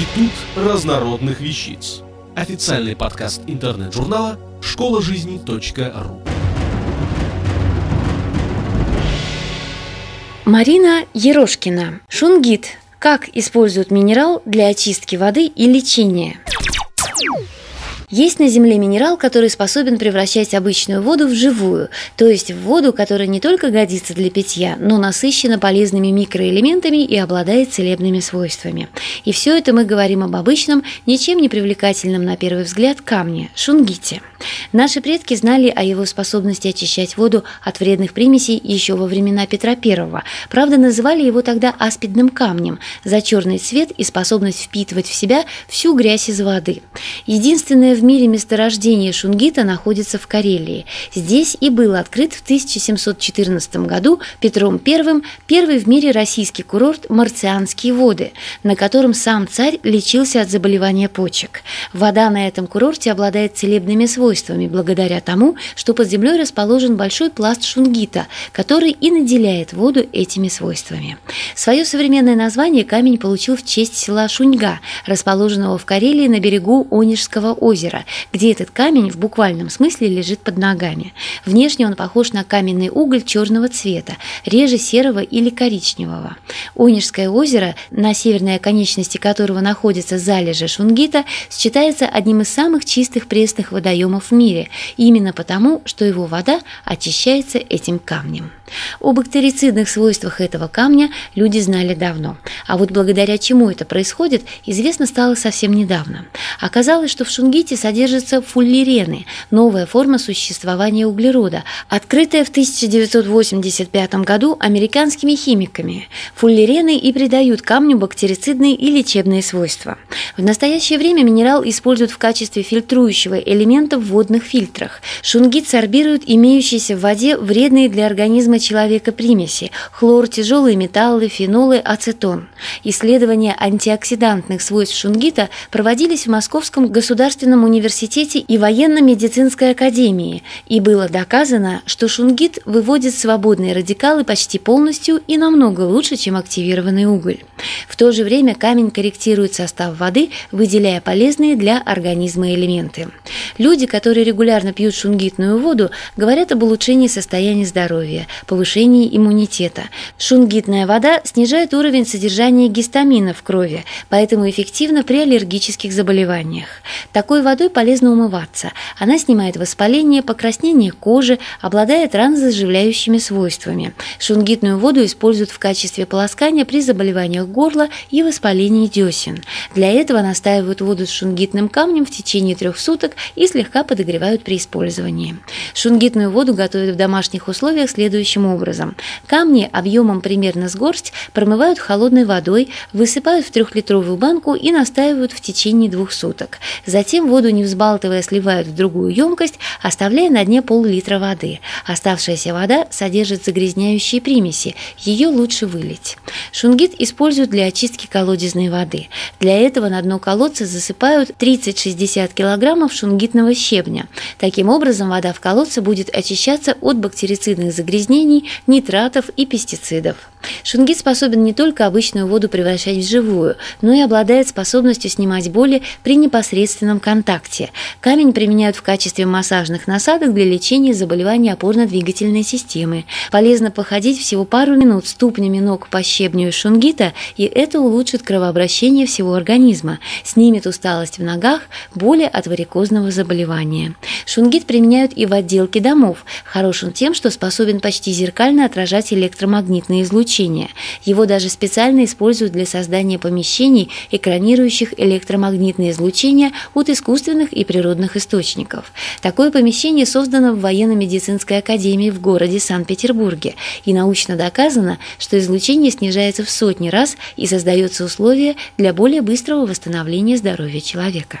Институт разнородных вещиц. Официальный подкаст интернет-журнала школа жизни.ру. Марина Ерошкина. Шунгит. Как используют минерал для очистки воды и лечения? Есть на Земле минерал, который способен превращать обычную воду в живую, то есть в воду, которая не только годится для питья, но насыщена полезными микроэлементами и обладает целебными свойствами. И все это мы говорим об обычном, ничем не привлекательном на первый взгляд камне – шунгите. Наши предки знали о его способности очищать воду от вредных примесей еще во времена Петра I. Правда, называли его тогда аспидным камнем за черный цвет и способность впитывать в себя всю грязь из воды. Единственное в мире месторождение шунгита находится в Карелии. Здесь и был открыт в 1714 году Петром I первый в мире российский курорт Марцианские воды, на котором сам царь лечился от заболевания почек. Вода на этом курорте обладает целебными свойствами благодаря тому, что под землей расположен большой пласт шунгита, который и наделяет воду этими свойствами. Свое современное название камень получил в честь села Шуньга, расположенного в Карелии на берегу Онежского озера озера, где этот камень в буквальном смысле лежит под ногами. Внешне он похож на каменный уголь черного цвета, реже серого или коричневого. Онежское озеро, на северной оконечности которого находится залежи Шунгита, считается одним из самых чистых пресных водоемов в мире, именно потому, что его вода очищается этим камнем. О бактерицидных свойствах этого камня люди знали давно, а вот благодаря чему это происходит, известно стало совсем недавно. Оказалось, что в шунгите содержатся фуллерены, новая форма существования углерода, открытая в 1985 году американскими химиками. Фуллерены и придают камню бактерицидные и лечебные свойства. В настоящее время минерал используют в качестве фильтрующего элемента в водных фильтрах. Шунгит сорбирует имеющиеся в воде вредные для организма человека примеси – хлор, тяжелые металлы, фенолы, ацетон. Исследования антиоксидантных свойств шунгита проводились в Московском государственном университете и военно-медицинской академии, и было доказано, что шунгит выводит свободные радикалы почти полностью и намного лучше, чем активированный уголь. В то же время камень корректирует состав воды, выделяя полезные для организма элементы. Люди, которые регулярно пьют шунгитную воду, говорят об улучшении состояния здоровья, повышении иммунитета. Шунгитная вода снижает уровень содержания гистамина в крови, поэтому эффективна при аллергических заболеваниях. Такой водой полезно умываться. Она снимает воспаление, покраснение кожи, обладает ранозаживляющими свойствами. Шунгитную воду используют в качестве полоскания при заболеваниях горла и воспалении десен. Для этого настаивают воду с шунгитным камнем в течение трех суток и слегка подогревают при использовании. Шунгитную воду готовят в домашних условиях следующим следующим образом. Камни объемом примерно с горсть промывают холодной водой, высыпают в трехлитровую банку и настаивают в течение двух суток. Затем воду, не взбалтывая, сливают в другую емкость, оставляя на дне пол-литра воды. Оставшаяся вода содержит загрязняющие примеси, ее лучше вылить. Шунгит используют для очистки колодезной воды. Для этого на дно колодца засыпают 30-60 килограммов шунгитного щебня. Таким образом, вода в колодце будет очищаться от бактерицидных загрязнений удобрений, нитратов и пестицидов. Шунгит способен не только обычную воду превращать в живую, но и обладает способностью снимать боли при непосредственном контакте. Камень применяют в качестве массажных насадок для лечения заболеваний опорно-двигательной системы. Полезно походить всего пару минут ступнями ног по щебню шунгита, и это улучшит кровообращение всего организма, снимет усталость в ногах, боли от варикозного заболевания. Шунгит применяют и в отделке домов, хорош он тем, что способен почти зеркально отражать электромагнитные излучения. Его даже специально используют для создания помещений, экранирующих электромагнитные излучения от искусственных и природных источников. Такое помещение создано в военно-медицинской академии в городе Санкт-Петербурге, и научно доказано, что излучение снижается в сотни раз и создается условия для более быстрого восстановления здоровья человека.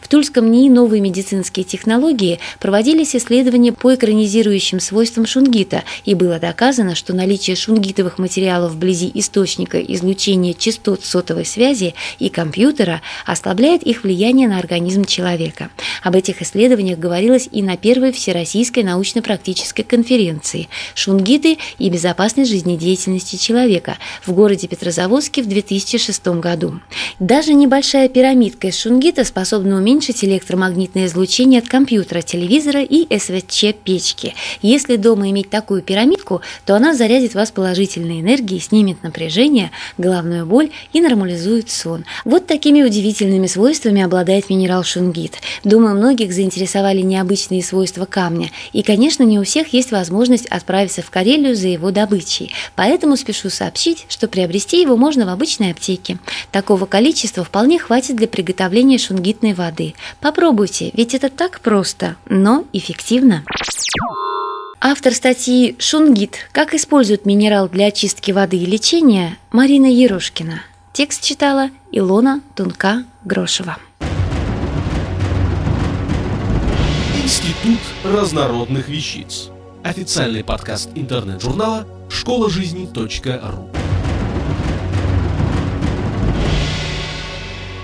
В Тульском НИИ новые медицинские технологии проводились исследования по экранизирующим свойствам шунгита, и было доказано, что наличие шунгитовых материалов вблизи источника излучения частот сотовой связи и компьютера ослабляет их влияние на организм человека. Об этих исследованиях говорилось и на первой Всероссийской научно-практической конференции «Шунгиты и безопасность жизнедеятельности человека» в городе Петрозаводске в 2006 году. Даже небольшая пирамидка из шунгита способна уменьшить электромагнитное излучение от компьютера, телевизора и СВЧ-печки. Если дома иметь такую пирамидку, то она зарядит вас положительной энергией, снимет напряжение, головную боль и нормализует сон. Вот такими удивительными свойствами обладает минерал шунгит. Думаю, многих заинтересовали необычные свойства камня. И, конечно, не у всех есть возможность отправиться в Карелию за его добычей. Поэтому спешу сообщить, что приобрести его можно в обычной аптеке. Такого количества вполне хватит для приготовления шунгитной воды. Попробуйте, ведь это так просто, но эффективно. Автор статьи «Шунгит. Как используют минерал для очистки воды и лечения» Марина Ерошкина. Текст читала Илона Тунка-Грошева. Институт разнородных вещиц. Официальный подкаст интернет-журнала школа